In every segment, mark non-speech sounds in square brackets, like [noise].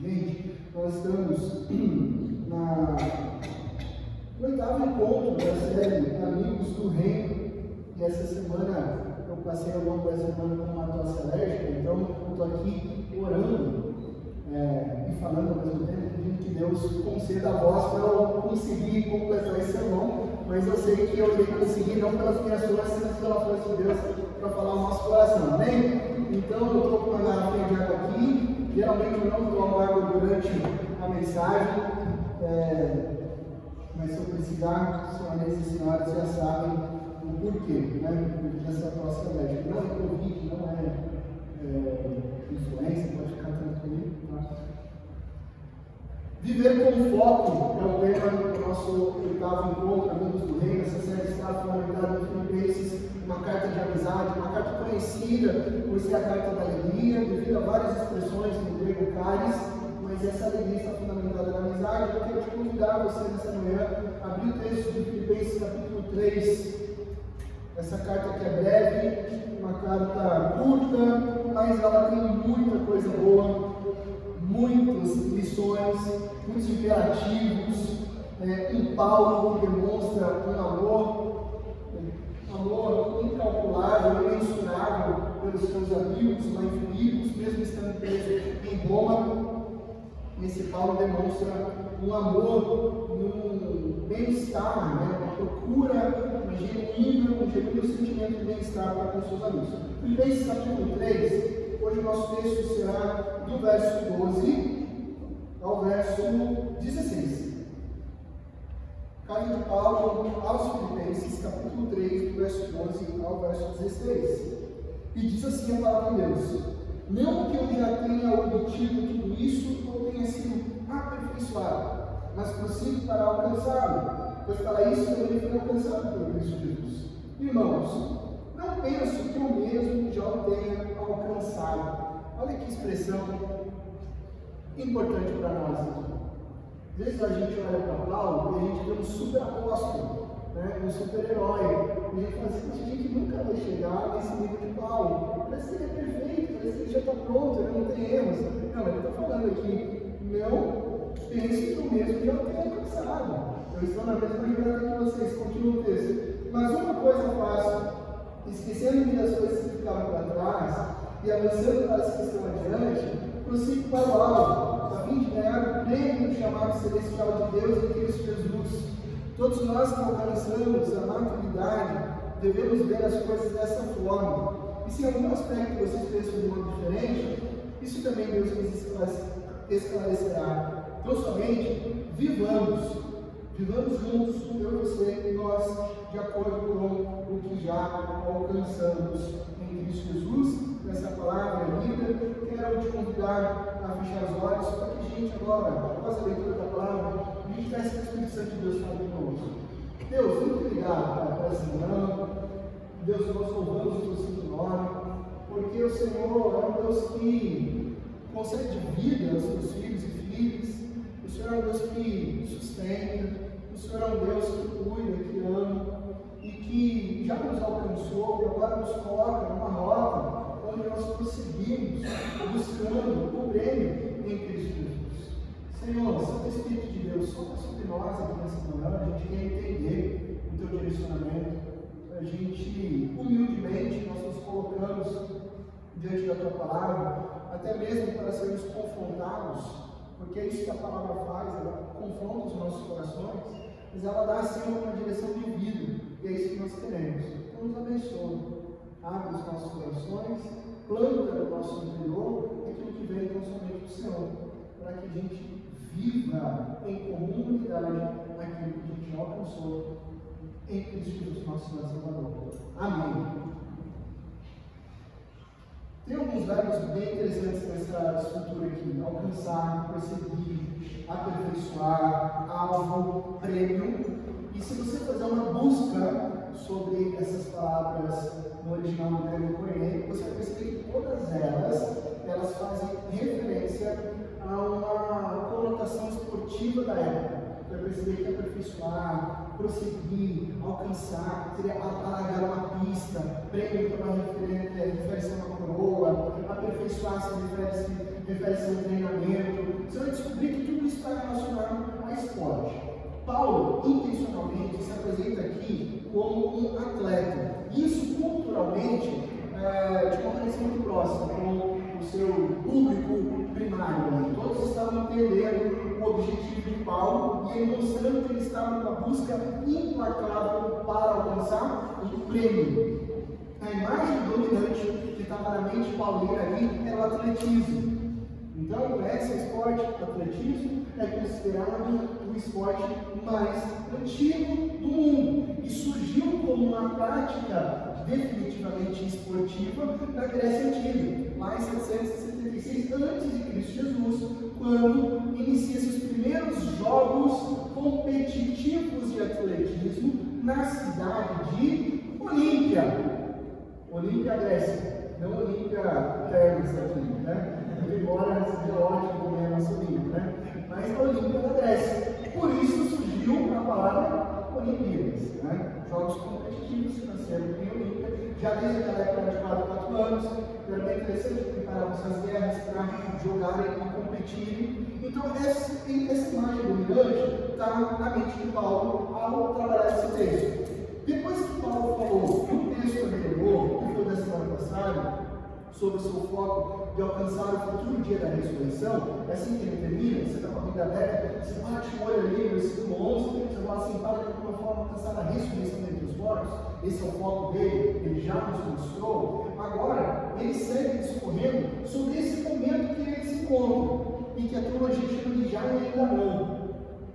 Gente, nós estamos [clears throat] na no oitavo encontro da série Amigos do Reino. E essa semana eu passei longo da semana com uma tosse alérgica, então eu estou aqui orando é, e falando ao mesmo tempo, pedindo que Deus conceda a voz para eu conseguir completar esse sermão. Mas eu sei que eu irei conseguir, não pelas minhas forças, mas pela força de Deus, para falar o nosso coração. Amém? Então eu estou com uma garrafinha de água aqui. Geralmente eu não tomo água durante a mensagem. É, mas se eu precisar, senhoras e senhores já sabem o porquê, né? Dessa tosse alérgica. Não é Covid, não é, é pode ficar tranquilo. Tá? Viver com foco é o tema do nosso oitavo encontro, Amigos do Reino. Essa série está fundamentada em Filipenses, uma carta de amizade, uma carta conhecida por ser a carta da alegria, devido a várias expressões no grego caris mas essa alegria está fundamentada na amizade. Eu quero te convidar você nessa manhã a abrir o texto de Filipenses capítulo 3. Essa carta que é breve, uma carta curta, mas ela tem muita coisa boa, muitas lições, muitos imperativos. É, um Paulo demonstra um amor, um amor pelos seus amigos lá em mesmo estando preso em Roma. Esse Paulo demonstra um amor um bem-estar, né? uma procura uma genuína, um genuíno sentimento de bem-estar para com seus amigos. Filipenses capítulo 3, hoje o nosso texto será do verso 12 ao verso 16. Carta de Paulo aos Filipenses, capítulo 3, do verso 12 ao verso 16. E diz assim a palavra de Deus. Não que eu já tenha obtido tudo isso ou tenha sido aperfeiçoado, mas prossigo para alcançá-lo, pois para isso eu também fui alcançado pelo Cristo Jesus. Irmãos, não penso que eu mesmo já o tenha alcançado. Olha que expressão importante para nós aqui. Às vezes a gente olha para Paulo e a gente vê um super apóstolo, né? um super-herói. E gente fala assim, a gente nunca vai chegar nesse nível de Paulo. Parece que ele é perfeito, parece que ele já está pronto, ele não tem erros. Não, ele está falando aqui, não pense que o mesmo já tenho alcançado. Eu estou na mesma jornada que vocês, continua o texto. Mas uma coisa faço, esquecendo das coisas que ficavam para trás e avançando para as que estão adiante, prossigo para o alto, a fim de ganhar o prêmio do chamado celestial de Deus em Cristo Jesus. Todos nós que alcançamos a maturidade devemos ver as coisas dessa forma. E se em algum aspecto vocês pensam de modo diferente, isso também Deus nos esclarecerá. Então, somente vivamos, vivamos juntos, eu você, e nós, de acordo com o que já alcançamos em Cristo Jesus. Essa palavra é linda. Quero te convidar a fechar os olhos para que a gente agora, após a leitura da palavra, que o Espírito de Deus fale conosco. Deus, muito obrigado por essa. Deus, nós louvamos o teu nome, porque o Senhor é um Deus que concede vida aos seus filhos e filhas, o Senhor é um Deus que sustenta, o Senhor é um Deus que cuida, que ama, e que já nos alcançou e agora nos coloca numa rota onde nós prosseguimos buscando o prêmio. Senhor, Santo Espírito de Deus, sopra sobre nós aqui nessa manhã, a gente quer entender o teu direcionamento, a gente, humildemente, nós nos colocamos diante da tua palavra, até mesmo para sermos confrontados, porque é isso que a palavra faz, ela confronta os nossos corações, mas ela dá assim uma direção de vida, e é isso que nós queremos. Então nos abençoe, abre os nossos corações, planta no nosso interior aquilo que vem tão somente do Senhor, para que a gente viva em comunidade aquilo que a gente alcançou em Cristo Jesus, nosso Salvador. Amém. Tem alguns verbos bem interessantes nessa estrutura aqui: alcançar, perseguir, aperfeiçoar, alvo, prêmio. E se você fazer uma busca sobre essas palavras no original do grego koine, você vai perceber que todas elas, elas fazem referência a uma conotação esportiva da época. Vai perceber que aperfeiçoar, prosseguir, alcançar, seria alargar uma pista, prêmio para uma referência, uma coroa, aperfeiçoar se refere-se refere a um treinamento. Você vai descobrir que tudo isso está relacionado a esporte. Paulo, intencionalmente, se apresenta aqui como um atleta. Isso, culturalmente, é, de uma conexão muito próxima com o seu público primário. Todos estavam entendendo o objetivo de Paulo e ele mostrando que ele estava numa busca implacável para alcançar um prêmio. A imagem dominante que estava na mente paulina ali era o atletismo. Então, esse esporte, o atletismo, é considerado o esporte mais antigo do mundo e surgiu como uma prática definitivamente esportiva na Grécia Antiga, lá em 776 a.C., Jesus, quando inicia-se os primeiros jogos competitivos de atletismo na cidade de Olímpia. Olímpia, Grécia, não Olímpia Termas aqui, né? Embora seja ótimo a nossa Olímpia, né? Mas Olímpia da Grécia. Por isso surgiu a palavra Olimpíadas, né? Jogos competitivos que nasceram em Olímpia, já desde aquela época de 4 4 anos, bem interessante preparar essas guerras para jogarem competirem. Então, essa, imagem dominante está na mente de Paulo ao trabalhar esse texto. Depois que Paulo falou no texto anterior, que foi da semana passada, sobre o seu foco de alcançar o futuro dia da ressurreição, é assim que ele termina, você está com a Bíblia aberta, você bate o olho ali, versículo 11, você fala assim, para de alguma forma alcançar a ressurreição dentre os mortos, esse é o foco dele, ele já nos mostrou, agora ele segue discorrendo sobre esse momento que ele se encontra, e que a teologia chama de já e ainda não.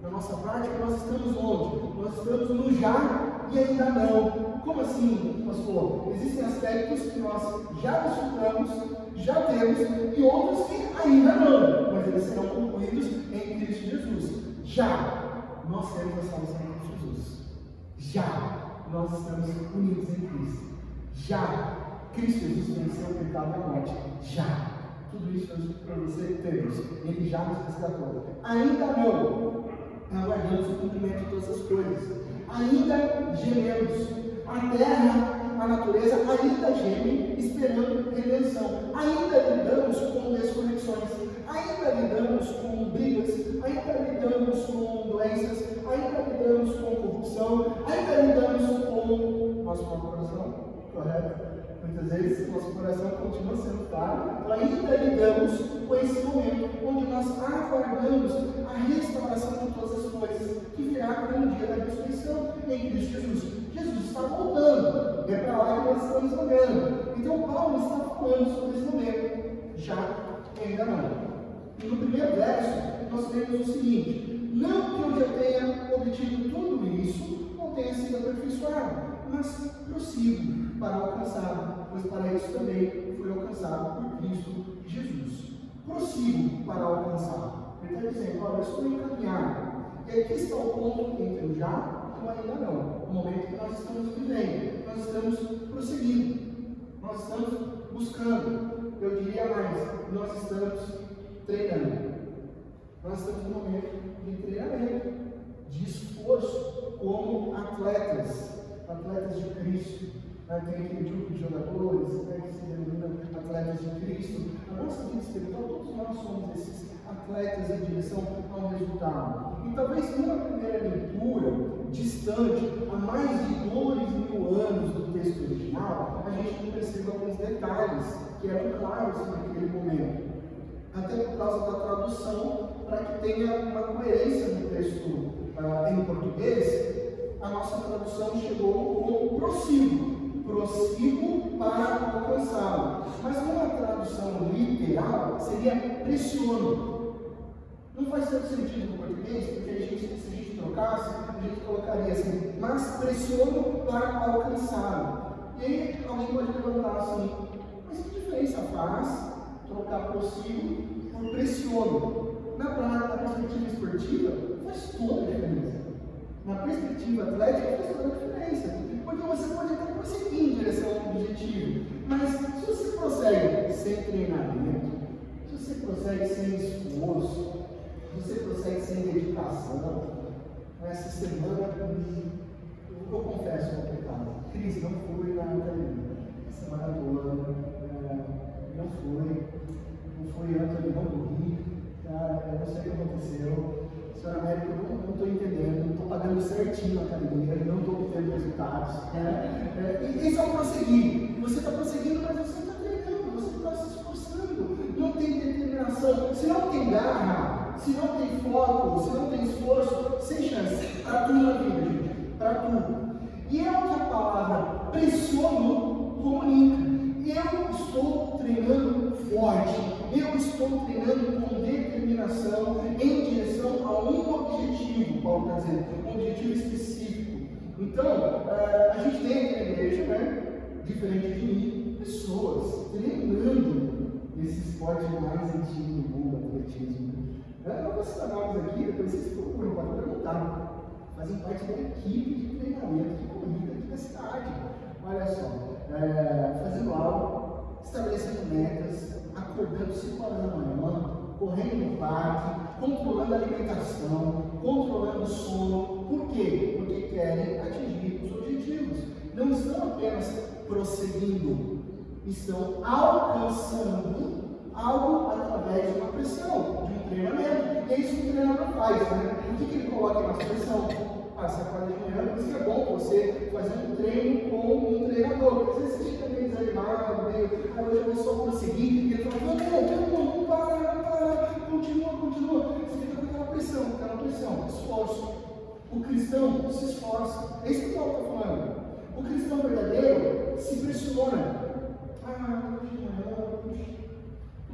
Na nossa prática, nós estamos onde? Nós estamos no já e ainda não. Como assim, pastor? Existem aspectos que nós já desfrutamos, já temos, e outros que ainda não, mas eles serão concluídos em Cristo Jesus. Já nós temos a salvação em Cristo Jesus. Já nós estamos unidos em Cristo. Já Cristo Jesus venceu o pecado da morte. Já. Tudo isso para você temos. Ele já nos resgatou. Ainda não. Aguardamos o cumprimento de todas as coisas ainda gememos. A terra, a natureza ainda geme, esperando redenção. Ainda lidamos com desconexões, ainda lidamos com brigas, ainda lidamos com doenças, ainda lidamos com corrupção, ainda lidamos com nosso coração, correto? Muitas vezes nosso coração continua sendo claro, ainda lidamos com esse momento onde nós aguardamos a restauração de todas as coisas, que virá no dia da ressurreição em Cristo Jesus. Jesus está voltando, é para lá que nós estamos olhando. Então Paulo está falando sobre esse momento, já ainda não. E no primeiro verso, nós temos o seguinte: Não que eu já tenha obtido tudo isso, ou tenha sido aperfeiçoado, mas prossigo para alcançar, pois para isso também fui alcançado por Cristo Jesus. Prossigo para alcançar. Ele está dizendo, olha, eu estou encaminhado. E aqui está o ponto entre o já ainda não. O momento que nós estamos vivendo. Nós estamos prosseguindo. Nós estamos buscando. Eu diria mais, nós estamos treinando. Nós estamos no momento de treinamento, de esforço como atletas atletas de Cristo. Né? Tem aquele grupo de jogadores né, que se denomina atletas de Cristo. A nossa vida espiritual, todos nós somos esses atletas em direção ao resultado. E talvez numa primeira leitura, distante, há mais de dois mil anos do texto original, a gente não perceba alguns detalhes que eram claros naquele momento. Até por causa da tradução, para que tenha uma coerência no texto uh, em português, a nossa tradução chegou com prossigo, prossigo para alcançá-lo. Mas uma tradução literal seria pressiono. Não faz tanto sentido no português, porque a gente, se a gente trocasse, gente colocaria assim, mas pressiono para alcançá-lo. E aí alguém pode levantar assim, mas que diferença faz trocar prossigo por pressiono? Na, na perspectiva esportiva, faz toda a diferença na perspectiva atlética, faz toda a diferença. Porque você pode até prosseguir em direção a um objetivo, mas se você prossegue sem treinamento, se você prossegue sem esforço, se você prossegue sem dedicação, essa semana, eu, eu confesso é uma pecado. Cris, não fui na academia. Semana toda, é, não fui. Não fui, antes não dormi. Tá? Eu não sei o que aconteceu. Senhora América, eu não estou entendendo, estou pagando certinho a academia não estou obtendo resultados. Né? É, e isso é um prosseguir. Você está prosseguindo, mas você está treinando, você está se esforçando. Não tem determinação. Se não tem garra, se não tem foco, se não tem esforço, sem chance. Para tudo na vida. Para tudo. E é o que a palavra pressiono comunica. Eu estou treinando forte, eu estou treinando com determinação em direção a um objetivo, Paulo está dizendo, um objetivo específico. Então, uh, a gente tem aqui na igreja, né, diferente de mim, pessoas treinando esse esporte mais antigo do mundo, atletismo. Vou citar nomes aqui, depois vocês procuram, podem perguntar. Fazem parte da equipe de treinamento de corrida aqui da cidade. Olha só, é, fazendo algo, estabelecendo metas, acordando 5 horas da manhã, correndo no parque, controlando a alimentação, controlando o sono. Por quê? Porque querem atingir os objetivos. Não estão apenas prosseguindo, estão alcançando algo através de uma pressão, de um treinamento. E é isso que o treinador faz, né? O que, que ele coloca na pressão? Ah, você acorda de manhã, por isso é bom você fazer um treino com um treinador. Porque às vezes você fica meio desanimado, meio, ah, hoje eu vou só conseguir. E ele fala, não, não, não, não para, não para, continua, continua. Você fica com aquela pressão, aquela pressão, esforço. O cristão se esforça. É isso que o Paulo está falando. O cristão verdadeiro se pressiona. Ah, hoje de manhã, estou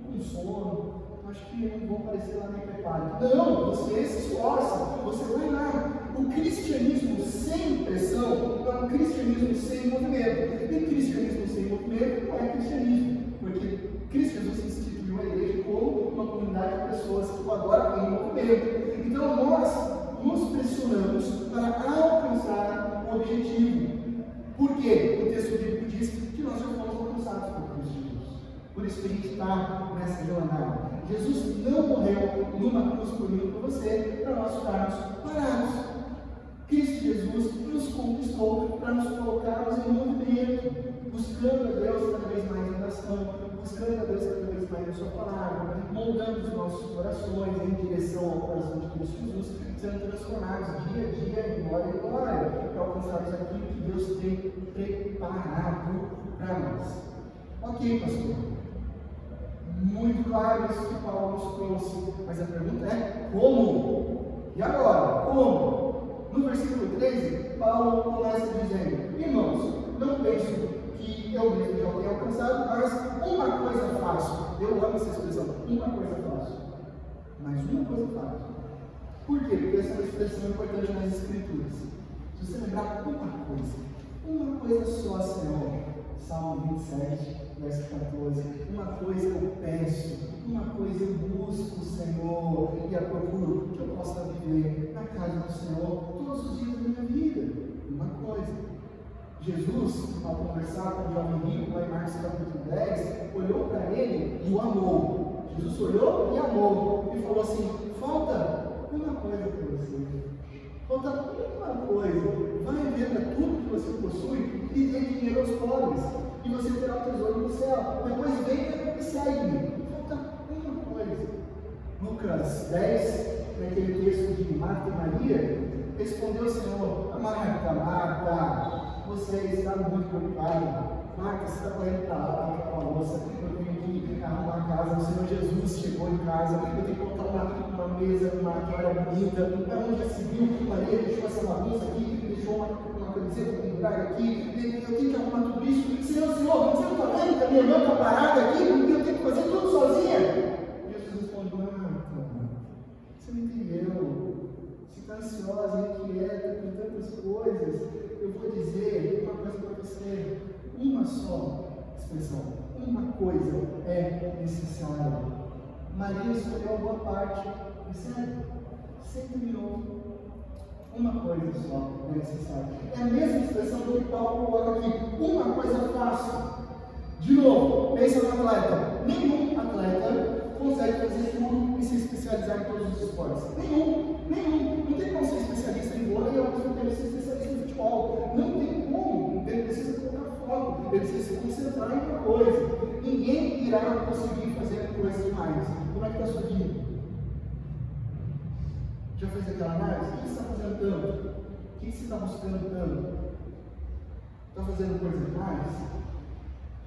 com sono, acho que eu não vou aparecer lá nem preparo. Não, você se esforça, você vai lá. O cristianismo sem pressão é um cristianismo sem movimento. E cristianismo sem movimento não é cristianismo, porque Cristo Jesus instituiu a igreja como uma comunidade de pessoas que o adoram em movimento. Então nós nos pressionamos para alcançar o objetivo. Por quê? O texto bíblico diz que nós já fomos alcançados por Cristo Jesus. Por isso que a gente está nessa jornada. Jesus não morreu numa cruz por mim por você para nós ficarmos parados. Cristo Jesus nos conquistou para nos colocarmos em movimento, buscando a Deus cada vez mais em oração, buscando a Deus cada vez mais na Sua palavra, moldando os nossos corações em direção ao coração de Cristo Jesus, sendo transformados dia a dia em glória em glória, para alcançarmos aquilo que Deus tem preparado para nós. Ok, pastor. Muito claro isso que Paulo nos trouxe, mas a pergunta é como? E agora? Como? No versículo 13, Paulo começa dizendo: Irmãos, não penso que eu mesmo já tenha alcançado, mas uma coisa faço. Eu amo essa expressão: uma coisa faço. Mas uma coisa faço. Por quê? Porque essa é uma expressão importante nas Escrituras. Se você lembrar uma coisa, uma coisa só, Senhor. Salmo 27, verso 14. Uma coisa eu peço, uma coisa eu busco, Senhor, e a procuro que eu possa viver na casa do Senhor todos os dias da minha vida. Uma coisa. Jesus, ao conversar com o jovem rico, lá em Marcos capítulo 10, olhou para ele e o amou. Jesus olhou e amou. E falou assim: falta uma coisa para você. Falta uma coisa. Vai venda tudo que você possui e dê dinheiro aos pobres. E você terá o tesouro no céu. Depois venha e segue. Falta uma coisa. Lucas 10, naquele texto de Marta e Maria, Respondeu o Senhor, Marta, Marta, você está muito preocupada. Marta, você está correndo para lá, para a louça, eu tenho que arrumar a casa. O Senhor Jesus chegou em casa, eu tenho que colocar uma, uma mesa, uma toalha bonita. Onde já se viu? Maria deixou essa bagunça aqui, deixou uma, camiseta pendurada aqui. Eu tenho que arrumar tudo isso. Senhor, Senhor, você não está vendo que a minha irmã está parada aqui? Eu tenho que fazer tudo sozinha? Jesus respondeu, Marta, você não entendeu está ansiosa, inquieta com tantas coisas, eu vou dizer uma coisa para você: uma só expressão, uma coisa é necessária. Maria escolheu a boa parte, percebe? Você terminou. Uma coisa só é necessária. É a mesma expressão que Paulo coloca aqui. Uma coisa fácil. De novo, pensa no atleta. Nenhum atleta consegue fazer tudo e se especializar em todos os esportes. Nenhum, nenhum. Não tem como ser especialista em vôlei e ao mesmo tempo ser especialista em futebol. Não tem como. Ele precisa colocar foco, ele precisa se concentrar em uma coisa. Ninguém irá conseguir fazer coisas demais. Como é que está a sua vida? Já fez aquela análise? O que você está fazendo tanto? O que você está buscando tanto? Está fazendo coisa demais?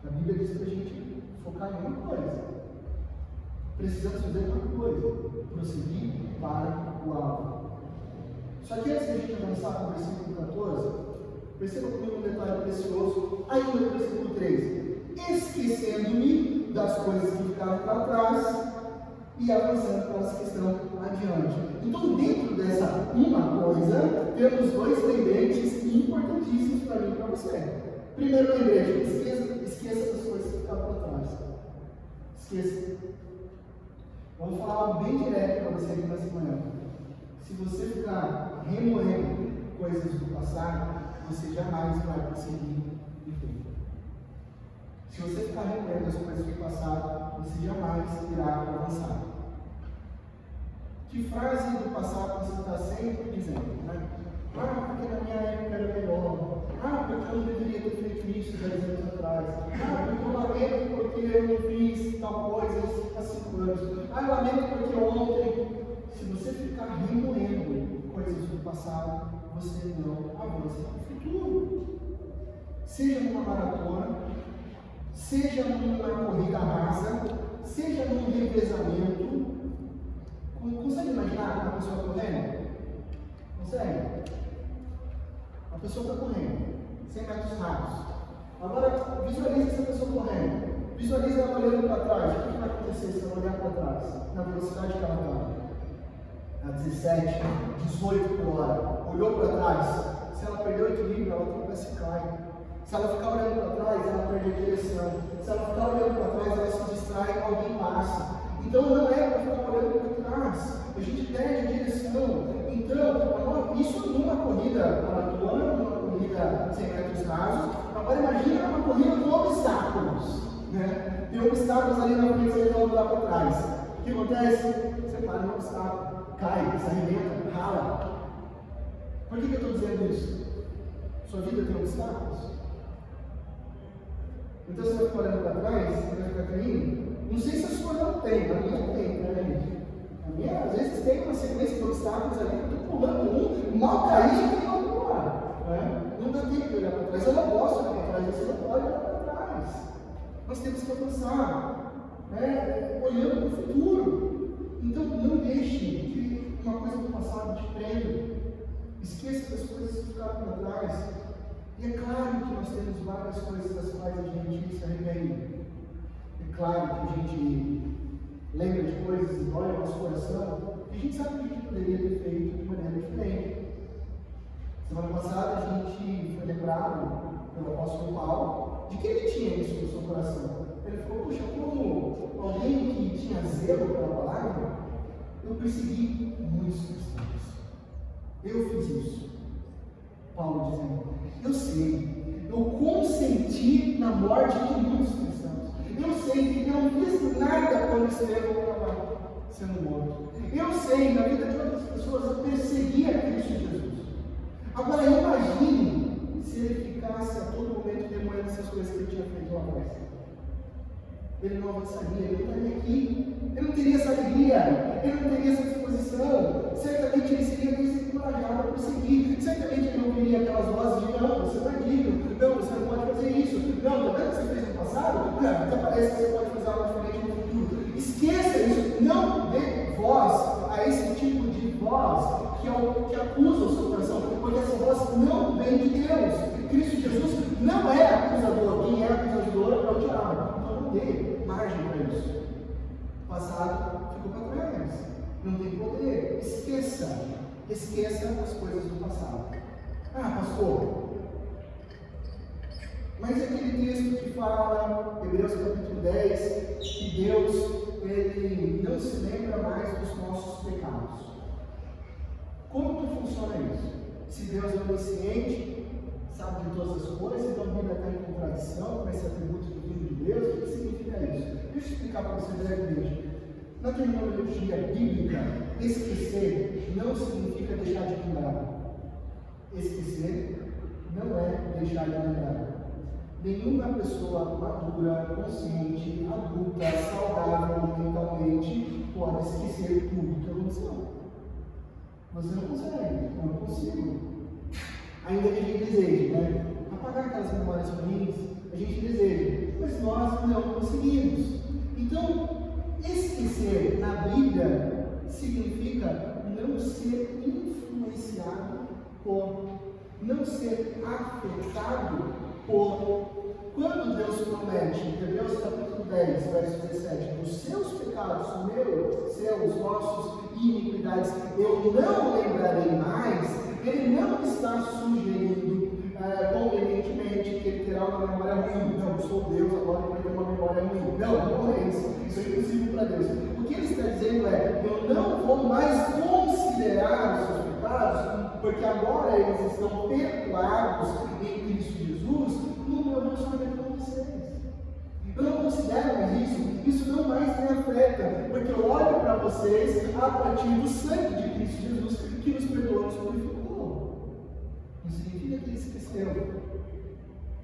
A Bíblia diz para a gente focar em uma coisa. Precisamos fazer uma coisa: prosseguir para o alvo. Só que antes de a gente avançar para o versículo 14, perceba comigo um detalhe precioso, ainda no versículo 13. Esquecendo-me das coisas que ficaram para trás e avançando para as que estão adiante. Então, dentro dessa uma coisa, temos dois lembretes importantíssimos para mim e para você. Primeiro lembrete, esqueça, esqueça das coisas que ficaram para trás. Esqueça. Vamos falar bem direto para você aqui nessa manhã. Se você ficar remoendo coisas do passado, você jamais vai conseguir viver. Se você ficar remoendo as coisas do passado, você jamais irá avançar. Que frase do passado você está sempre dizendo? Né? Ah, porque na minha época era melhor. Ah, porque eu não deveria ter feito isso 10 anos atrás. Ah, porque eu lamento porque eu não fiz tal coisa há 5 anos. Ah, eu lamento porque ontem. Se você ficar remoendo coisas do passado, você não avança no futuro. Seja numa maratona, seja numa corrida rasa, seja num revezamento, Consegue imaginar uma pessoa correndo? Consegue? A pessoa está correndo, 100 metros rasos. Agora, visualize essa pessoa correndo. Visualize ela olhando para trás. O que vai acontecer se ela olhar para trás? Na velocidade que ela está? A 17, 18 por hora. Olhou para trás. Se ela perder o equilíbrio, ela tropeça e cai. Se ela ficar olhando para trás, ela perde a direção. Se ela ficar olhando para trás, ela se distrai, alguém passa. Então não é para ficar olhando para trás, a gente perde direção. Então, isso numa corrida maratona, numa corrida 100 metros rasos, agora imagina uma corrida com obstáculos. Né? Tem obstáculos ali na frente, não lá para trás. O que acontece? Você para no obstáculo, cai, se arrebenta, rala. Por que, que eu estou dizendo isso? Sua vida tem obstáculos? Então você vai ficar olhando para trás, você vai ficar caindo. Não sei se a sua não tem, a minha tem, né, gente? A minha, às vezes, tem uma sequência de obstáculos ali, eu estou pulando um, mal cair, já tem outro pular. Né? Não dá tempo de olhar para trás, eu não posso olhar para trás, você não pode olhar para trás. Nós temos que avançar, né? olhando para o futuro. Então, não deixe que uma coisa do passado te prenda. Esqueça das coisas que ficaram para trás. E é claro que nós temos várias coisas das quais a gente se arrepende. Claro que a gente lembra de coisas e olha o nosso coração, e a gente sabe que a gente poderia ter feito de maneira diferente. Semana passada a gente foi lembrado pelo apóstolo Paulo de que ele tinha isso no seu coração. Ele falou, puxa, como alguém que tinha zelo pela palavra, eu persegui muitos cristãos. Eu fiz isso. Paulo dizendo, eu sei, eu consenti na morte de muitos cristãos. Eu sei que não fiz nada quando Estevão estava sendo morto. Eu sei, na vida de outras pessoas, eu perseguia Cristo Jesus. Agora imagine se ele ficasse a todo momento remoendo essas coisas que ele tinha feito lá atrás. Ele não avançaria, ele não estaria aqui. Ele não teria essa alegria, ele não teria essa disposição. Certamente ele seria desencorajado a prosseguir. Certamente ele não ouviria aquelas vozes de não, você é digno, não, você não pode fazer isso, não, está vendo o que você fez passado? Não, até parece que você pode fazer algo diferente no futuro. Esqueça isso, não dê voz a esse tipo de voz que, é que acusa o seu coração, porque essa voz não vem de Deus. Cristo Jesus não é acusador, quem é acusador é o diabo. Então não dê margem para isso. O passado ficou para trás, não tem poder. Esqueça, esqueça as coisas do passado. Ah, pastor, mas aquele texto que fala, Hebreus capítulo 10, que Deus ele não se lembra mais dos nossos pecados. Como que funciona isso? Se Deus é onisciente, sabe de todas as coisas, então Bíblia está em contradição com esse atributo divino de Deus, o que significa isso? Deixa eu explicar para você brevemente. Na terminologia bíblica, esquecer não significa deixar de lembrar. Esquecer não é deixar de lembrar. Nenhuma pessoa madura, consciente, adulta, saudável mentalmente pode esquecer tudo que aconteceu. Você não consegue, eu não consigo. Ainda que a gente deseje, né? apagar aquelas memórias ruins, a gente deseja, mas nós não conseguimos. Então, esquecer na Bíblia significa não ser influenciado por, não ser afetado por. Quando Deus promete, em Hebreus capítulo 10, verso 17, os seus pecados, meus, seus, nossos iniquidades, eu não lembrarei mais, ele não está sugerindo é, convenientemente que ele terá uma memória ruim. Não, sou Deus, agora ele tem uma memória ruim. Não, não é isso. Isso é impossível para Deus. O que ele está dizendo é: eu não vou mais considerar os seus pecados, porque agora eles estão perdoados em Cristo Jesus no meu relacionamento com vocês. Eu não considero mais isso, isso não mais me afeta, porque eu olho para vocês a partir do sangue de Cristo Jesus que nos perdoou, nos purificou. Não significa que ele esqueceu,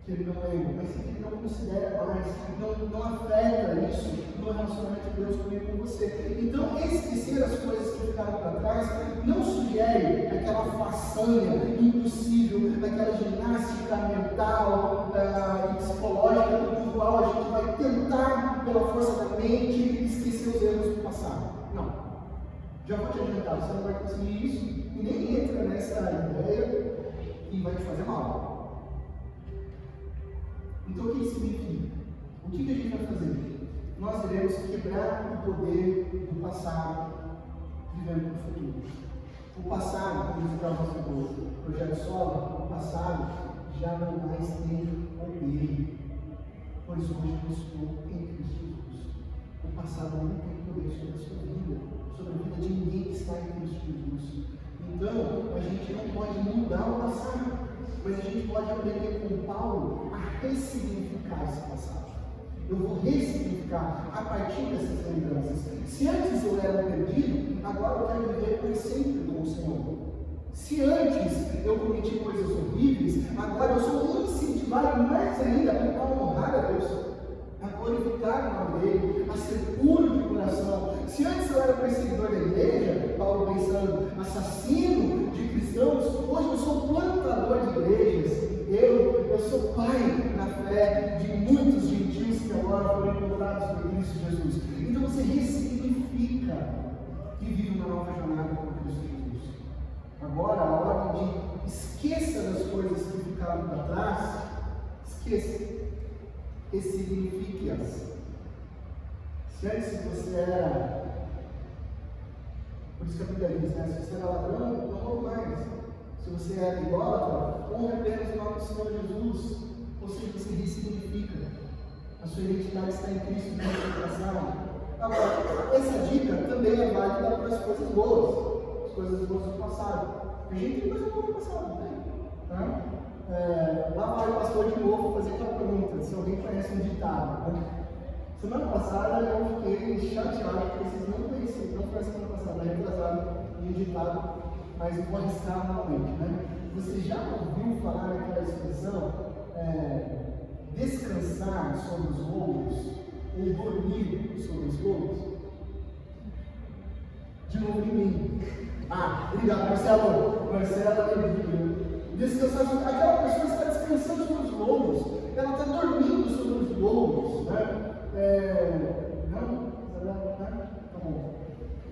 que ele não lembra, mas que ele não considera mais, não, não afeta isso no relacionamento de Deus comigo com você. Então, esquecer as coisas que ficaram para trás não sugere aquela façanha impossível, aquela ginástica mental uh, e psicológica do qual a gente vai tentar, pela força da mente, esquecer os erros do passado. Não. Já vou te adiantar, você não vai conseguir isso e nem entra nessa ideia e vai te fazer mal. Então o que isso significa? O que, a gente vai fazer? Nós iremos quebrar o poder do passado, vivendo no futuro. O passado, como diz o projeto solo, o passado já não mais tem poder, pois hoje eu estou em Cristo Jesus. O passado não tem poder sobre a sua vida, sobre a vida de ninguém que está em Cristo Jesus. Então, a gente não pode mudar o passado, mas a gente pode aprender com Paulo a ressignificar esse passado. Eu vou ressignificar a partir dessas lembranças. Se antes eu era perdido, agora eu quero viver por sempre com o Senhor. Se antes eu cometi coisas horríveis, agora eu sou incentivado mais ainda a honrar a Deus a glorificar o nome dele, a ser puro de coração. Se antes eu era perseguidor da igreja, Paulo pensando, assassino cristãos, hoje eu sou plantador de igrejas. Eu, eu sou pai na fé de muitos gentios que agora foram encontrados por Cristo Jesus. Então você ressignifica e vive uma nova jornada com Cristo Jesus. Agora, a hora de esqueça das coisas que ficaram para trás, esqueça ressignifique-as. Se antes você era, por isso que a Bíblia diz, né? se você era ladrão, não roube mais. Se você era idólatra, honre apenas o nome do Senhor Jesus. Ou seja, você ressignifica. A sua identidade está em Cristo, no seu coração. Agora, essa dica também é válida para as coisas boas, as coisas boas do passado. A gente tem coisa boa no passado, né? Tá? É, lá vai o pastor de novo fazer aquela pergunta, se alguém conhece um ditado. Né? Semana passada eu fiquei chateado porque vocês não conheciam, não foi a semana passada, retrasado um ditado, mas eu vou arriscar novamente. Né? Você já ouviu falar aquela expressão é, descansar sobre os lobos ou dormir sobre os lobos? De novo em mim. Ah, obrigado, Marcelo. Marcelo, descansar sobre. Aquela pessoa está descansando sobre os lobos, É... Não? Tá bom.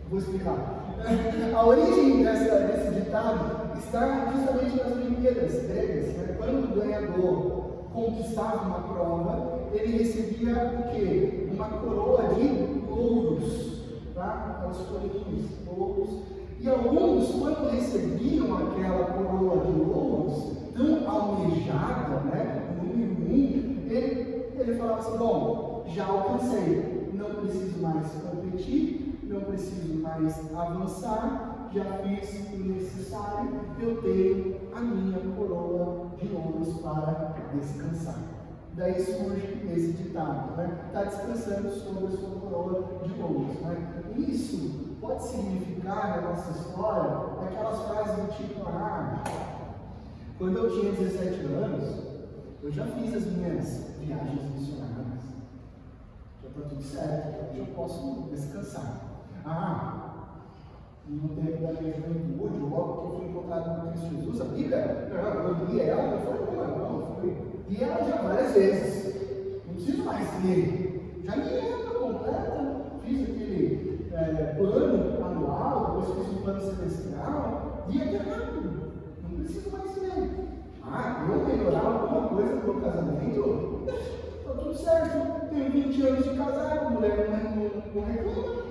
Vou explicar. [laughs] A origem dessa, desse ditado está justamente nas Olimpíadas gregas. Né? Quando o ganhador conquistava uma prova, ele recebia o quê? Uma coroa de louros, tá? aquelas folhinhas, louros e alguns, quando recebiam aquela coroa de louros, tão almejada, né, número um, ele, ele falava assim: Bom, já alcancei, não preciso mais competir, não preciso mais avançar, já fiz o necessário, eu tenho a minha coroa de louros para descansar. Daí surge esse ditado, né? Está descansando sobre a sua coroa de louros. Né? Isso pode significar na nossa história aquelas frases do tipo, ah, quando eu tinha 17 anos, eu já fiz as minhas viagens missionárias. Está tudo certo, eu posso descansar. Ah, no tempo da minha juventude, logo que eu fui encontrado com Cristo Jesus, a Bíblia, eu li ela, não foi uma, não, foi. Li ela já várias vezes. Não preciso mais ler. Já li ela completa, fiz aquele é, plano anual, depois fiz um plano semestral, li até rápido. Não preciso mais ler. Ah, eu melhorar alguma coisa no meu casamento? Está tudo certo. Tenho 20 anos de casado, mulher não, não, não reclama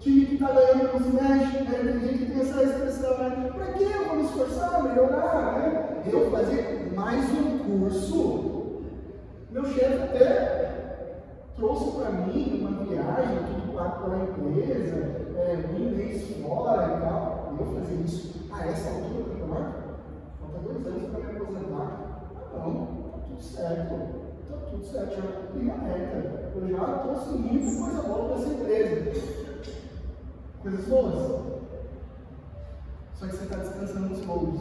time que está ganhando não se mexe, né? Tem gente que tem essa expressão, né? Para que eu vou me esforçar, melhorar, né? Eu fazer mais um curso, meu chefe até trouxe para mim uma viagem, tudo pago pela empresa, é, um mês fora e tal, eu fazer isso a essa altura do campeonato? Falta dois anos para me aposentar. Tá tudo certo, tá tudo certo, já cumpri a meta, eu já estou seguindo coisa boa para essa empresa coisas boas. Só que você está descansando nos louros.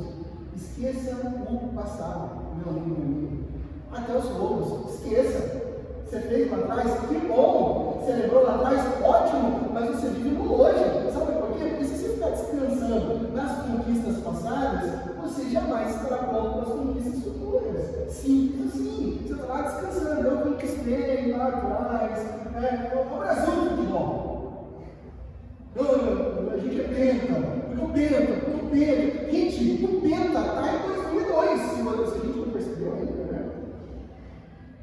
Esqueça o passado, meu amigo, meu amigo. Até os louros, esqueça. Você fez lá atrás, que bom! Você lembrou lá atrás, ótimo! Mas você vive no hoje. Sabe por quê? Porque se você ficar descansando nas conquistas passadas, você jamais estará pronto para as conquistas futuras. Simples assim. Você está lá descansando. Eu conquistei lá atrás. É, o Brasil do futebol a gente é penta, porque penta, porque penta. Gente, o penta está em 2002, se a gente não percebeu ainda, né?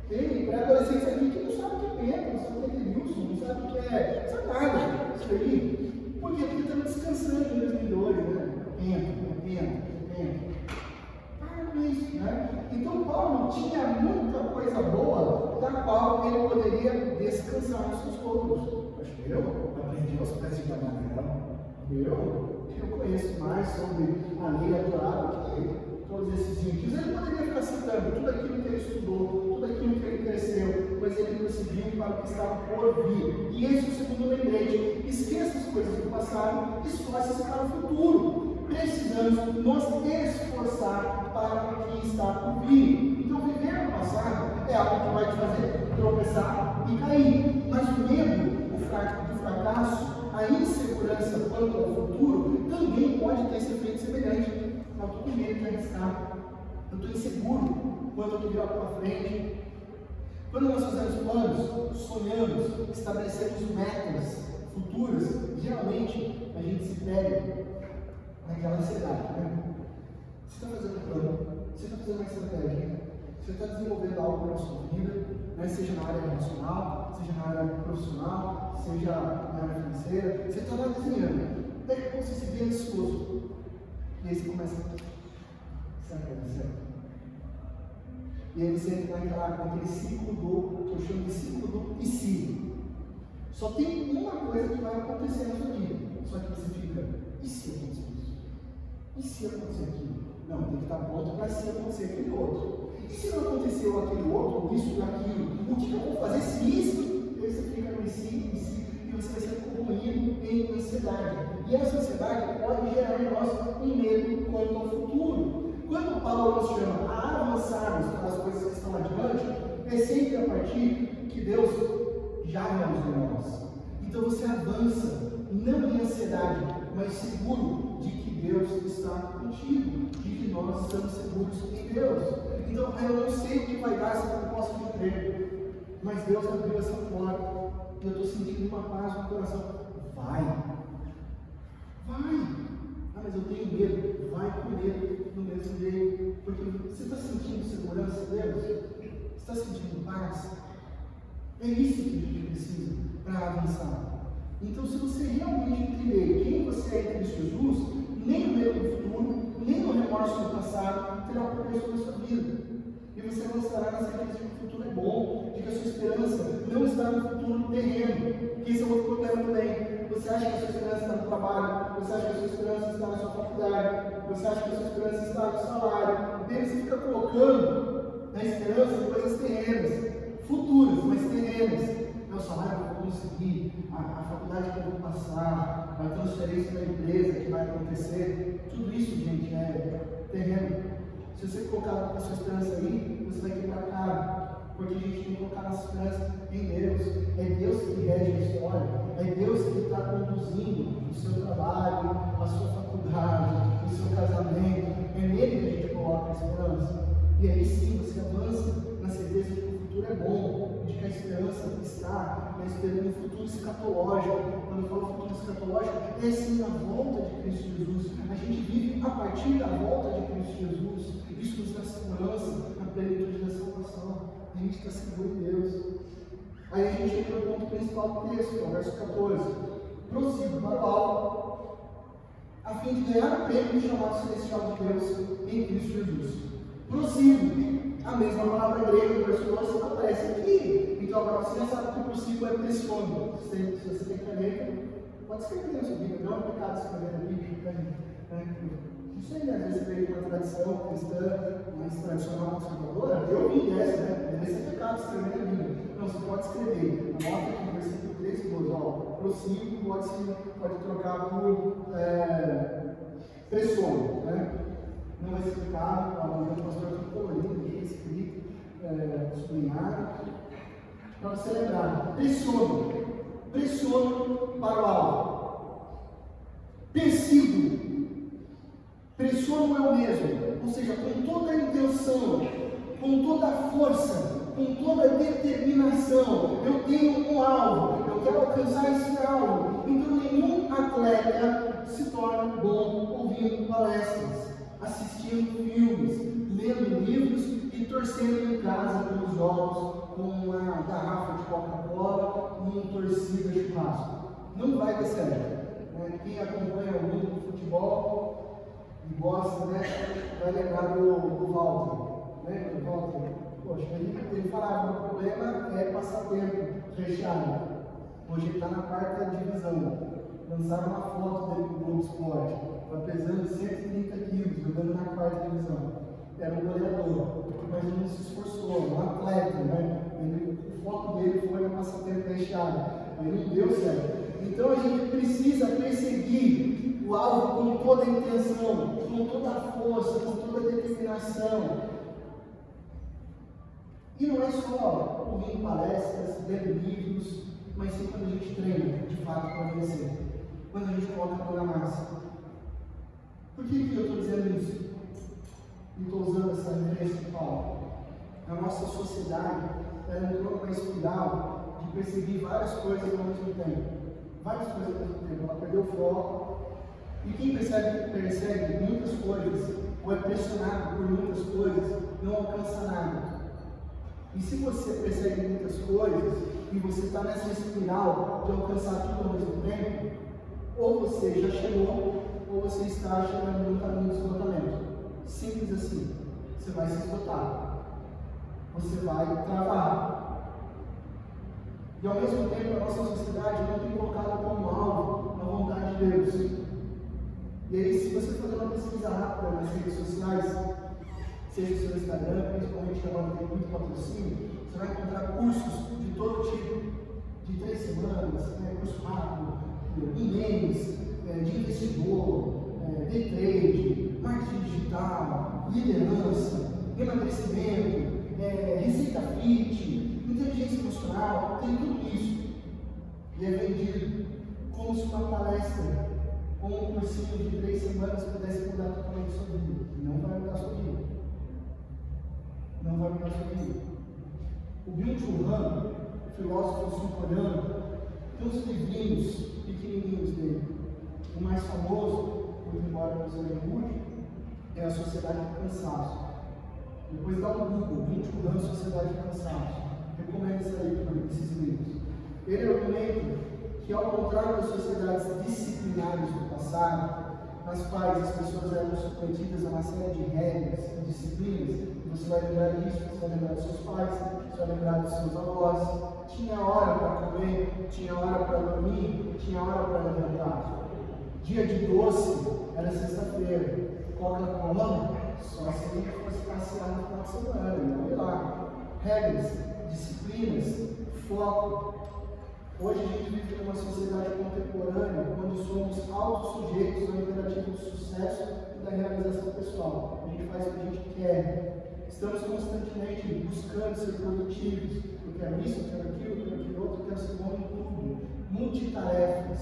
Tem pré-adolescentes aqui que não sabem o que é penta, não sabem o que é Wilson, não sabem o que é. Sabe nada isso aí. Por quê? Porque estamos descansando em 2002, né? Penta, penta, com isso, né? Então Paulo tinha muita coisa boa da qual ele poderia descansar nos seus corpos. Eu aprendi aos pés de Gamaliel. Eu, eu conheço mais sobre a lei atual que todos esses índios. Ele poderia ficar citando tudo aquilo que ele estudou, tudo aquilo que ele cresceu, mas ele prosseguiu para o que estava por vir. E esse é o segundo lembrete. Esqueça as coisas do passado, esforce-se para o futuro. Precisamos nos esforçar para o que está por vir. Então, viver no passado é algo que vai te fazer tropeçar e cair. Mas o medo, o fracasso, a insegurança quanto ao futuro também pode ter esse efeito semelhante. Eu estou com medo de arriscar. Eu estou inseguro quando eu estou virado para frente. Quando nós fazemos planos, sonhamos, estabelecemos metas futuras, geralmente a gente se pega naquela ansiedade, né? Você está fazendo um plano, você está fazendo uma estratégia, você está desenvolvendo algo na sua vida, né? seja na área relacional, seja na área profissional, seja na área financeira, você está lá desenhando. Daí que você se vê ansioso. E aí você começa a dar certo? E aí você entra naquela, naquele ciclo do, que eu chamo de ciclo do e se. Só tem uma coisa que vai acontecer na sua vida. Só que você fica, e se acontecer? E se acontecer aquilo? Não, tem que estar pronto para se acontecer aquele outro. E se não aconteceu aquele outro, isso, aquilo, o que eu vou fazer se isso? E você fica no em si, e você vai ser corroído em ansiedade. E essa ansiedade pode gerar em nós um medo quanto ao futuro. Quando Paulo nos chama a avançarmos para as coisas que estão adiante, é sempre a partir que Deus já realizou em nós. Então você avança, não em ansiedade, mas seguro de Deus está contigo, de que nós estamos seguros em Deus. Então, eu não sei o que vai dar eu não posso emprego. Mas Deus abriu essa porta. Eu estou sentindo uma paz no coração. Vai. Vai. Ah, mas eu tenho medo. Vai com medo no mesmo jeito. Porque você está sentindo segurança, Deus? Você está sentindo paz? É isso que a gente precisa para avançar. Então, se você realmente entender quem você é em Cristo Jesus, nem o medo do futuro, nem o remorso do passado terá sobre a sua vida. E você avançará na certeza de que o futuro é bom, de que a sua esperança não está no futuro terreno. Que esse é outro problema também. Você acha que a sua esperança está no trabalho, você acha que a sua esperança está na sua faculdade, você acha que a sua esperança está no salário. E você fica colocando na esperança coisas terrenas, futuras, mas terrenas. O salário que eu vou conseguir, a, a faculdade que eu vou passar, a transferência da empresa que vai acontecer. Tudo isso, gente, é terreno. Se você colocar a sua esperança aí, você vai quebrar cara. Porque a gente tem que colocar a nossa esperança em Deus. É Deus que rege a história. É Deus que está conduzindo o seu trabalho, a sua faculdade, o seu casamento. É nele que a gente coloca a esperança. E aí sim você avança na certeza de que o futuro é bom, a esperança está na esperança no futuro escatológico. Quando eu falo futuro escatológico, é sim a volta de Cristo Jesus. A gente vive a partir da volta de Cristo Jesus. Isso nos dá segurança na plenitude da salvação. A gente está seguro em Deus. Aí a gente entra no ponto principal do texto, verso 14. Prossigo para o alto, a fim de ganhar o prêmio do chamado celestial de Deus em Cristo Jesus. Prossigo. A mesma palavra grega verso 12 aparece aqui. Então você sabe que o prossigo é pressiono. Se, você tem caneta, pode escrever na sua Bíblia. Não é pecado escrever na Bíblia. Né? Não sei, né? às vezes veio uma tradição cristã mais tradicional conservadora. Eu vim dessa, né? Deve ser pecado escrever na Bíblia. Não, você pode escrever. Anota aqui no versículo 3 e 12. Ó, prossigo pode, pode trocar por é, pressiono. Né? Não vai ser pecado. O pastor está colorindo aqui, escrito, é, sublinhado. Para você lembrar. Pressiono. Pressiono para o alto. Persigo. Pressiono eu mesmo. Ou seja, com toda a intenção, com toda a força com toda determinação. Eu tenho um alvo, eu quero alcançar esse alvo. Então, nenhum atleta se torna bom ouvindo palestras, assistindo filmes, lendo livros e torcendo em casa pelos jogos uma garrafa de Coca-Cola e um torcida churrasco. Não vai ter certo. Né? Quem acompanha o mundo do futebol e gosta, né, vai lembrar do, do Walter. Lembra do Walter? Poxa, ele, ele falava, o problema é passar tempo recheado. Hoje ele está na quarta divisão. Lançaram uma foto dele o Globo Esporte. Está pesando 130 quilos, jogando na quarta divisão. Era um goleador, mas não se esforçou, um atleta, né? Ele, o foco dele foi passar tempo recheado. Ele não deu certo. Então a gente precisa perseguir o alvo com toda a intenção, com toda a força, com toda a determinação. E não é só ouvir palestras, ler livros, mas sim quando a gente treina, de fato, para vencer. Quando a gente coloca a mão na massa. Por que, que eu estou dizendo isso? E estou usando essa referência de Paulo. A nossa sociedade ela entrou numa espiral de perseguir várias coisas ao mesmo tempo. Várias coisas ao mesmo tempo. Ela perdeu o foco. E quem percebe, persegue muitas coisas, ou é pressionado por muitas coisas, não alcança nada. E se você persegue muitas coisas e você está nessa espiral de alcançar tudo ao mesmo tempo, ou você já chegou, ou você está chegando no caminho do esgotamento. Simples assim. Você vai se esgotar. Você vai travar. E ao mesmo tempo, a nossa sociedade não tem colocado como alvo a vontade de Deus. E aí, se você fazer uma pesquisa rápida nas redes sociais, seja o seu Instagram, principalmente que agora tem muito patrocínio, você vai encontrar cursos de todo tipo, de três semanas, né, curso rápido, mês, é, de investidor, é, day trade, marketing digital, liderança, emagrecimento, é, receita fit, inteligência emocional, tem tudo isso. E é vendido como se uma palestra ou um cursinho de três semanas pudesse mudar totalmente sua vida. Não vai mudar sua vida não vai mudar sua vida. O Churran, filósofo sul-coreano, tem uns livrinhos pequenininhos dele. O mais famoso, muito embora não seja muito, é A Sociedade do Cansaço. Depois dá um Google, Bill Churran, Sociedade do Cansaço. Recomendo essa leitura desses livros. Ele argumenta que, ao contrário das sociedades disciplinares do passado, nas quais as pessoas eram submetidas a uma série de regras e disciplinas, você vai lembrar disso, você vai lembrar dos seus pais, você vai lembrar dos seus avós. Tinha hora para comer, tinha hora para dormir, tinha hora para levantar. Dia de doce era sexta-feira. Coca-Cola, só se fosse passear no final de semana, não ir lá. Regras, disciplinas, foco. Hoje a gente vive numa sociedade contemporânea onde somos autossujeitos ao imperativo do sucesso e da realização pessoal. A gente faz o que a gente quer, Estamos constantemente buscando ser produtivos. Eu quero isso, eu quero aquilo, eu quero aquilo outro, eu quero ser bom em tudo. Multitarefa.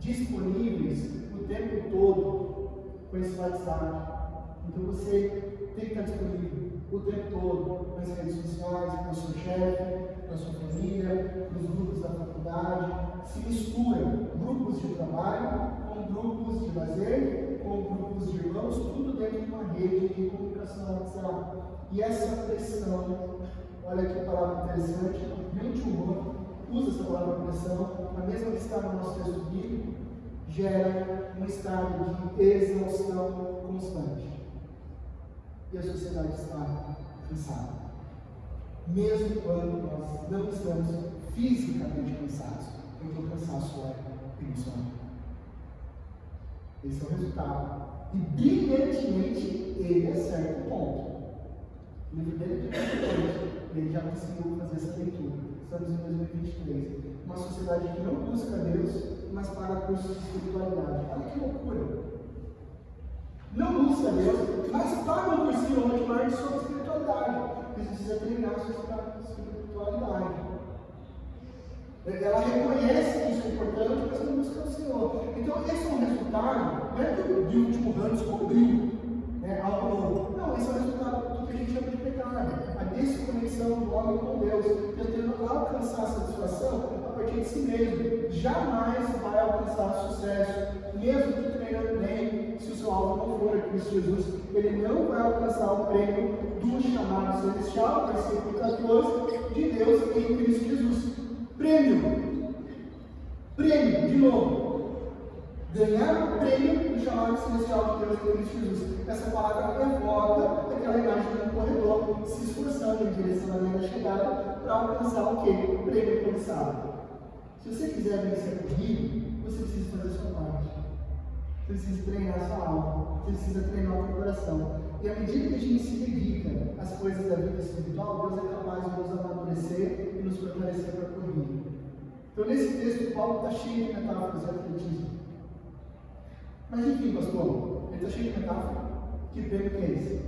disponíveis o tempo todo com esse WhatsApp. Então você tem que estar disponível o tempo todo nas redes sociais, para o seu chefe, para a sua família, para os grupos da faculdade. Se mistura grupos de trabalho com grupos de lazer, com grupos de irmãos, tudo dentro de uma rede de comunicação WhatsApp. E essa pressão, olha que palavra interessante, Bill usa essa palavra pressão, a mesma que está no nosso texto bíblico, gera um estado de exaustão constante. A sociedade está cansada. Mesmo quando nós não estamos fisicamente cansados, porque o cansaço é emocional. Esse é o resultado. E brilhantemente ele acerta o ponto. O livro dele é ele já conseguiu fazer essa leitura. Estamos em 2023. Uma sociedade que não busca Deus, mas para cursos de espiritualidade. Olha que loucura! Não busca Deus, mas paga um cursinho online sobre espiritualidade. Precisa treinar sua espiritualidade. Ela reconhece que isso é importante, mas não busca o Senhor. Então, esse é um resultado, não é que de último ano descobriu né, algo novo. Não, esse é o resultado do que a gente chama de pecado. A desconexão do homem com Deus, tentando alcançar a satisfação a partir de si mesmo. Jamais vai alcançar sucesso, mesmo que treinando bem, seu alvo não for Cristo Jesus, ele não vai alcançar o prêmio do chamado celestial, versículo 14, de Deus em Cristo Jesus. Prêmio. Prêmio, de novo. Ganhar o prêmio do chamado celestial de Deus em Cristo Jesus. Essa palavra evoca aquela imagem de um corredor se esforçando em direção à linha da chegada para alcançar o quê? O prêmio cobiçado. Se você quiser vencer comigo, você precisa fazer a sua parte. Precisa treinar a sua alma. Precisa treinar o seu coração. E à medida que a gente se dedica às coisas da vida espiritual, Deus é capaz de nos amadurecer e nos fortalecer para a. Então, nesse texto, Paulo está cheio de metáforas de atletismo. Mas, enfim, pastor, ele está cheio de metáforas. Que prêmio que é esse?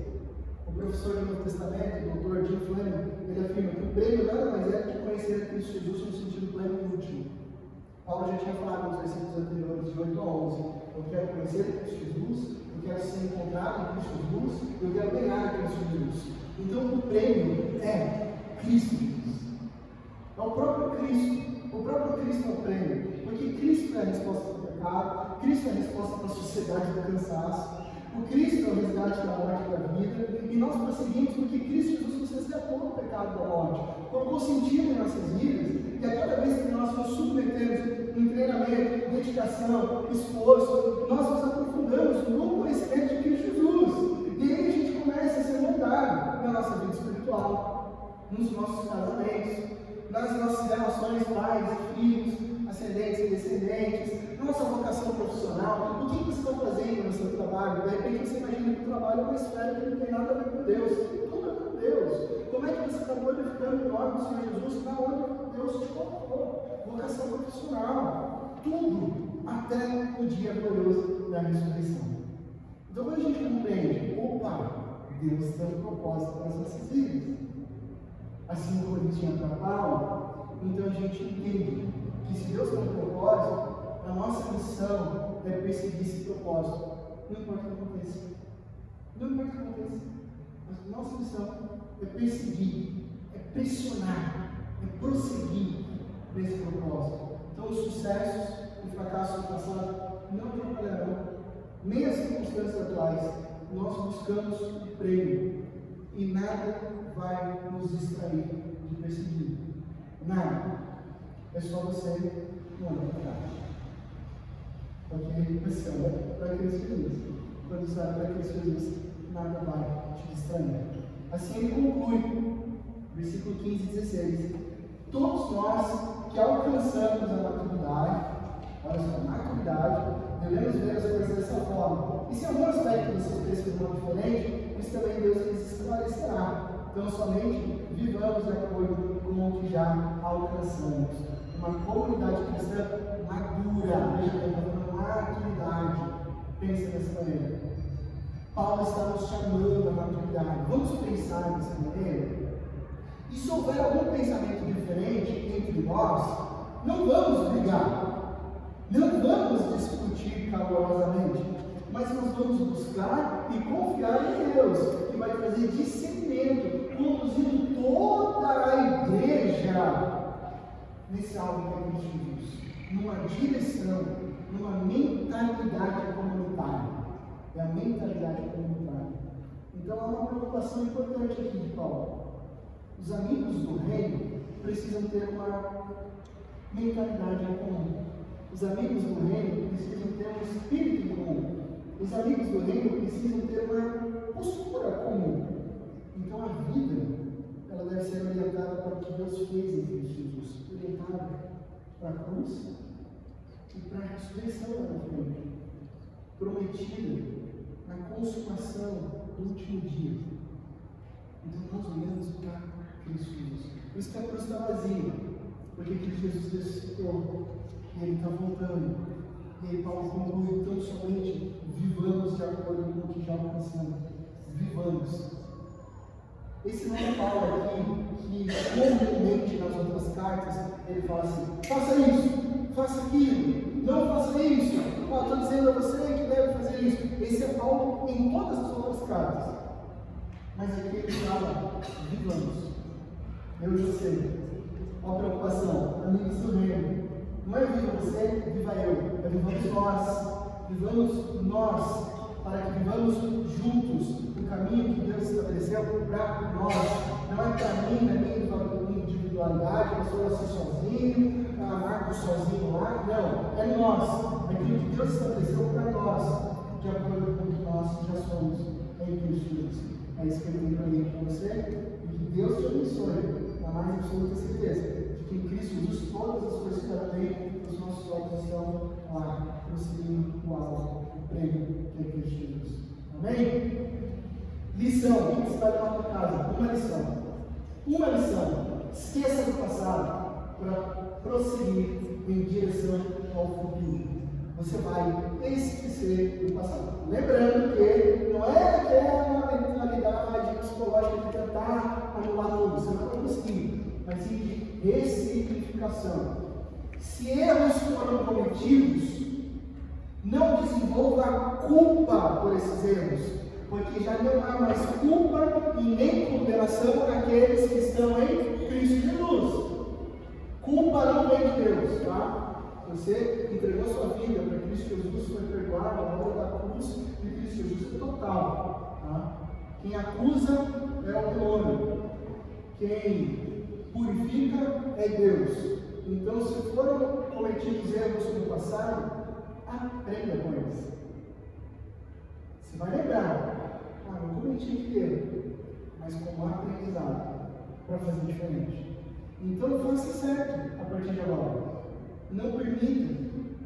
O professor do Novo Testamento, o doutor Jim Fleming, ele afirma que o prêmio nada mais é do que conhecer a Cristo Jesus no sentido pleno e último. Paulo já tinha falado nos versículos anteriores, de 8 a 11. Eu quero conhecer Cristo Jesus eu quero ser encontrado em Cristo Jesus, eu quero ganhar a Cristo Jesus. Então o prêmio é Cristo Jesus. É o próprio Cristo. O próprio Cristo é o prêmio. Porque Cristo é a resposta para o pecado, Cristo é a resposta para a sociedade do cansaço. O Cristo é o resgate da morte da vida, e nós prosseguimos porque Cristo Jesus nos resgatou do pecado da morte, colocou sentido em nossas vidas, e a cada vez que nós nos submetemos em treinamento, dedicação, esforço, nós nos aprofundamos no conhecimento de Cristo Jesus. E aí a gente começa a ser moldado na nossa vida espiritual, nos nossos casamentos, nas nossas relações pais filhos, ascendentes e descendentes, nossa vocação profissional, o que você está fazendo no seu trabalho? De repente você imagina que o trabalho é uma esfera que não tem nada a ver com Deus. Tudo é com Deus. Como é que você está glorificando o nome do Senhor Jesus na onde Deus te colocou? Vocação profissional. Tudo até o dia glorioso da ressurreição. Então quando a gente compreende, opa, Deus tem um propósito para as nossas vidas. Assim como ele tinha para Paulo, então a gente entende que se Deus tem um propósito, a nossa missão é perseguir esse propósito. Não importa o que aconteça. Não importa o que aconteça. A nossa missão é perseguir, é pressionar, é prosseguir propósito. Então os sucessos e fracassos do passado não atrapalharão nem as circunstâncias atuais. Nós buscamos o prêmio e nada vai nos distrair de perseguir. Nada. É só você não olhar porque você olha para Cristo Jesus. Quando você olha para Cristo Jesus, nada vai te distrair. Assim ele conclui, versículo 15 e 16. Todos nós que alcançamos a maturidade, olha só, maturidade, devemos ver as coisas dessa forma. E se algum aspecto você fez de uma diferente, isso também Deus nos esclarecerá. Então, somente vivamos de acordo com o que já alcançamos. Uma comunidade cristã madura, veja, maturidade. Pensa dessa maneira. Paulo está nos chamando à maturidade. Vamos pensar dessa maneira? E se houver algum pensamento diferente entre nós, não vamos brigar. Não vamos discutir calorosamente, mas nós vamos buscar e confiar em Deus, que vai trazer discernimento, conduzindo toda a igreja nesse alvo que é Cristo Jesus, numa direção, numa mentalidade comunitária. É a mentalidade comunitária. Então há uma preocupação importante aqui de Paulo. Os amigos do reino precisam ter uma mentalidade comum. Os amigos do reino precisam ter um espírito comum. Os amigos do reino precisam ter uma postura comum. Então a vida ela deve ser orientada para o que Deus fez em Cristo Jesus, orientada para a cruz e para a ressurreição lá na prometida na consumação do último dia. Então nós olhamos para Cristo Jesus. Por isso que a cruz está vazia, porque Cristo Jesus ressuscitou e Ele está voltando. E aí Paulo conclui, tão somente vivamos de acordo com o que já alcançamos. Vivamos. Esse não é Paulo aqui, que comumente nas outras cartas, ele fala assim, faça isso, faça aquilo, não faça isso. Estou dizendo a você que deve fazer isso. Esse é Paulo em todas as outras cartas. Mas aqui ele fala, vivamos. Eu e você. Uma preocupação, amigos do reino. Não é viva você, viva eu. É vivamos nós. Vivamos nós. Para que vivamos juntos o caminho que Deus estabeleceu para nós. Não é para mim, na minha individualidade, eu sou assim sozinho, a Marcos sozinho lá. Não, é nós. Aquilo que Deus estabeleceu para nós, de acordo com o que nós já somos em Cristo Jesus. É isso que eu tenho para mim para você. E que Deus te abençoe a mais absoluta certeza de que em Cristo Jesus todas as coisas que tem, os nossos olhos estão lá, prosseguindo o alvo, o prêmio que é Cristo Jesus. Amém? Lição, o que você vai levar para casa? Uma lição. Uma lição. Esqueça do passado para prosseguir em direção ao futuro. Você vai esquecer do passado. Lembrando que não é mentalidade psicológica de tentar anular tudo, você não vai conseguir, mas sim de ressignificação. Se erros foram cometidos, não desenvolva culpa por esses erros, porque já não há mais culpa e nem condenação daqueles que estão em Cristo Jesus. Culpa não vem de Deus, tá? Você entregou sua vida para Cristo Jesus, foi perdoado, a obra da cruz de Cristo Jesus é total. Quem acusa é o demônio. Quem purifica é Deus. Então, se foram cometidos erros no passado, aprenda com eles. Você vai lembrar, ah, não cometi erro, mas como aprendizado, para fazer diferente. Então, faça certo a partir de agora. Não permita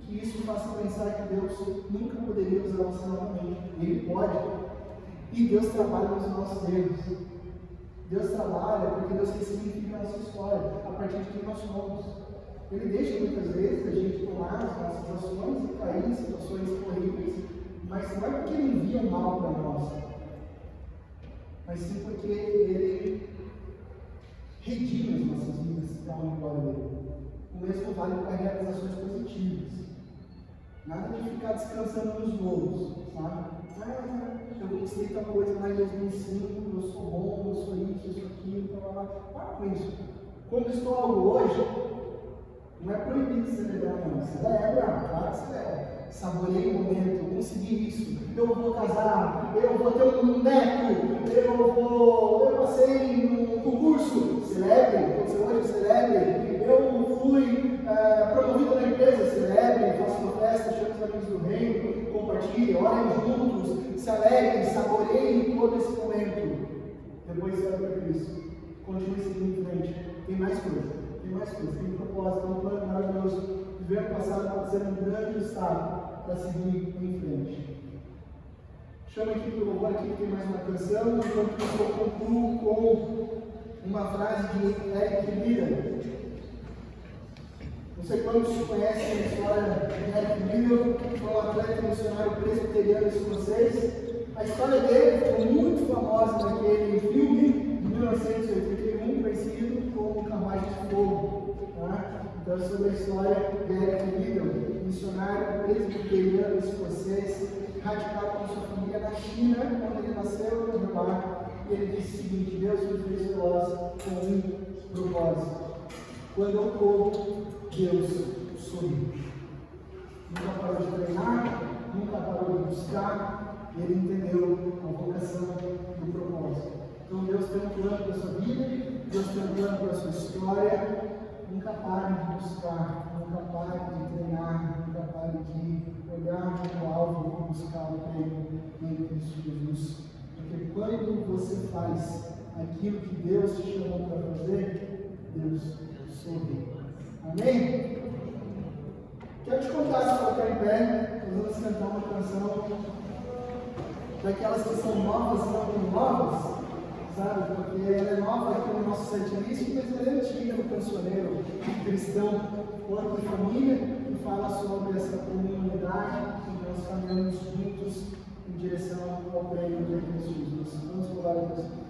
que isso faça pensar que Deus nunca poderia usar você novamente. Ele pode. E Deus trabalha nos nossos erros. Deus trabalha porque Deus ressignifica a nossa história a partir de quem nós somos. Ele deixa muitas vezes a gente tomar as nossas ações e cair em situações horríveis, mas não é porque ele envia mal para nós, mas sim porque ele redime as nossas vidas para a glória dele. O mesmo vale para realizações positivas. Nada de ficar descansando nos louros, sabe? Ah, eu conquistei tal coisa lá em 2005, eu sou bom, eu sou isso, eu sou aquilo, blá, blá. Para com isso. Conquistou algo hoje, não é proibido celebrar, não. Celebra, claro que celebra. Saborei o momento, consegui isso, eu vou casar, eu vou ter um neto, eu vou. Eu passei no concurso, celebre, aconteceu hoje, celebre. É, promovido na empresa, celebre, faça uma festa, chame os amigos do reino, compartilhe, orem juntos, se alegrem, saboreiem todo esse momento. Depois vai para Cristo. Continue seguindo em frente. Tem mais coisa tem mais coisa, tem propósito, tem um plano maravilhoso. Viver o passado pode ser um grande estado para seguir em frente. Chama aqui para louvor, aqui tem mais uma canção, enquanto eu concluo com uma frase de Eric Lira. Não sei quantos conhecem a história de Eric Lira, foi um atleta missionário presbiteriano escocês. A história dele ficou muito famosa naquele filme de 1981, conhecido como Carruagem de Fogo. Tá? Então, é sobre a história de Eric Liddell, missionário presbiteriano escocês, radicado com sua família na China, quando ele nasceu no Rio E ele disse o seguinte: Deus me fez com um propósito. Quando eu corro, Deus sorri. Nunca parou de treinar, nunca parou de buscar, e ele entendeu a vocação do propósito. Então Deus tem um plano para a sua vida, Deus tem um plano para a sua história. Nunca pare de buscar, nunca pare de treinar, nunca pare de olhar para o alvo e buscar o prêmio em Cristo Jesus. Porque quando você faz aquilo que Deus te chamou para fazer, Deus sorri. Amém? Quero te contar, se colocar em pé, nós vamos cantar uma canção daquelas que são novas e não novas sabe? Porque ela é nova aqui no nosso setlist, mas ela é antiga no cancioneiro cristão, corpo e família, que fala sobre essa comunidade que nós caminhamos juntos em direção ao prêmio de Jesus. Vamos falar Deus.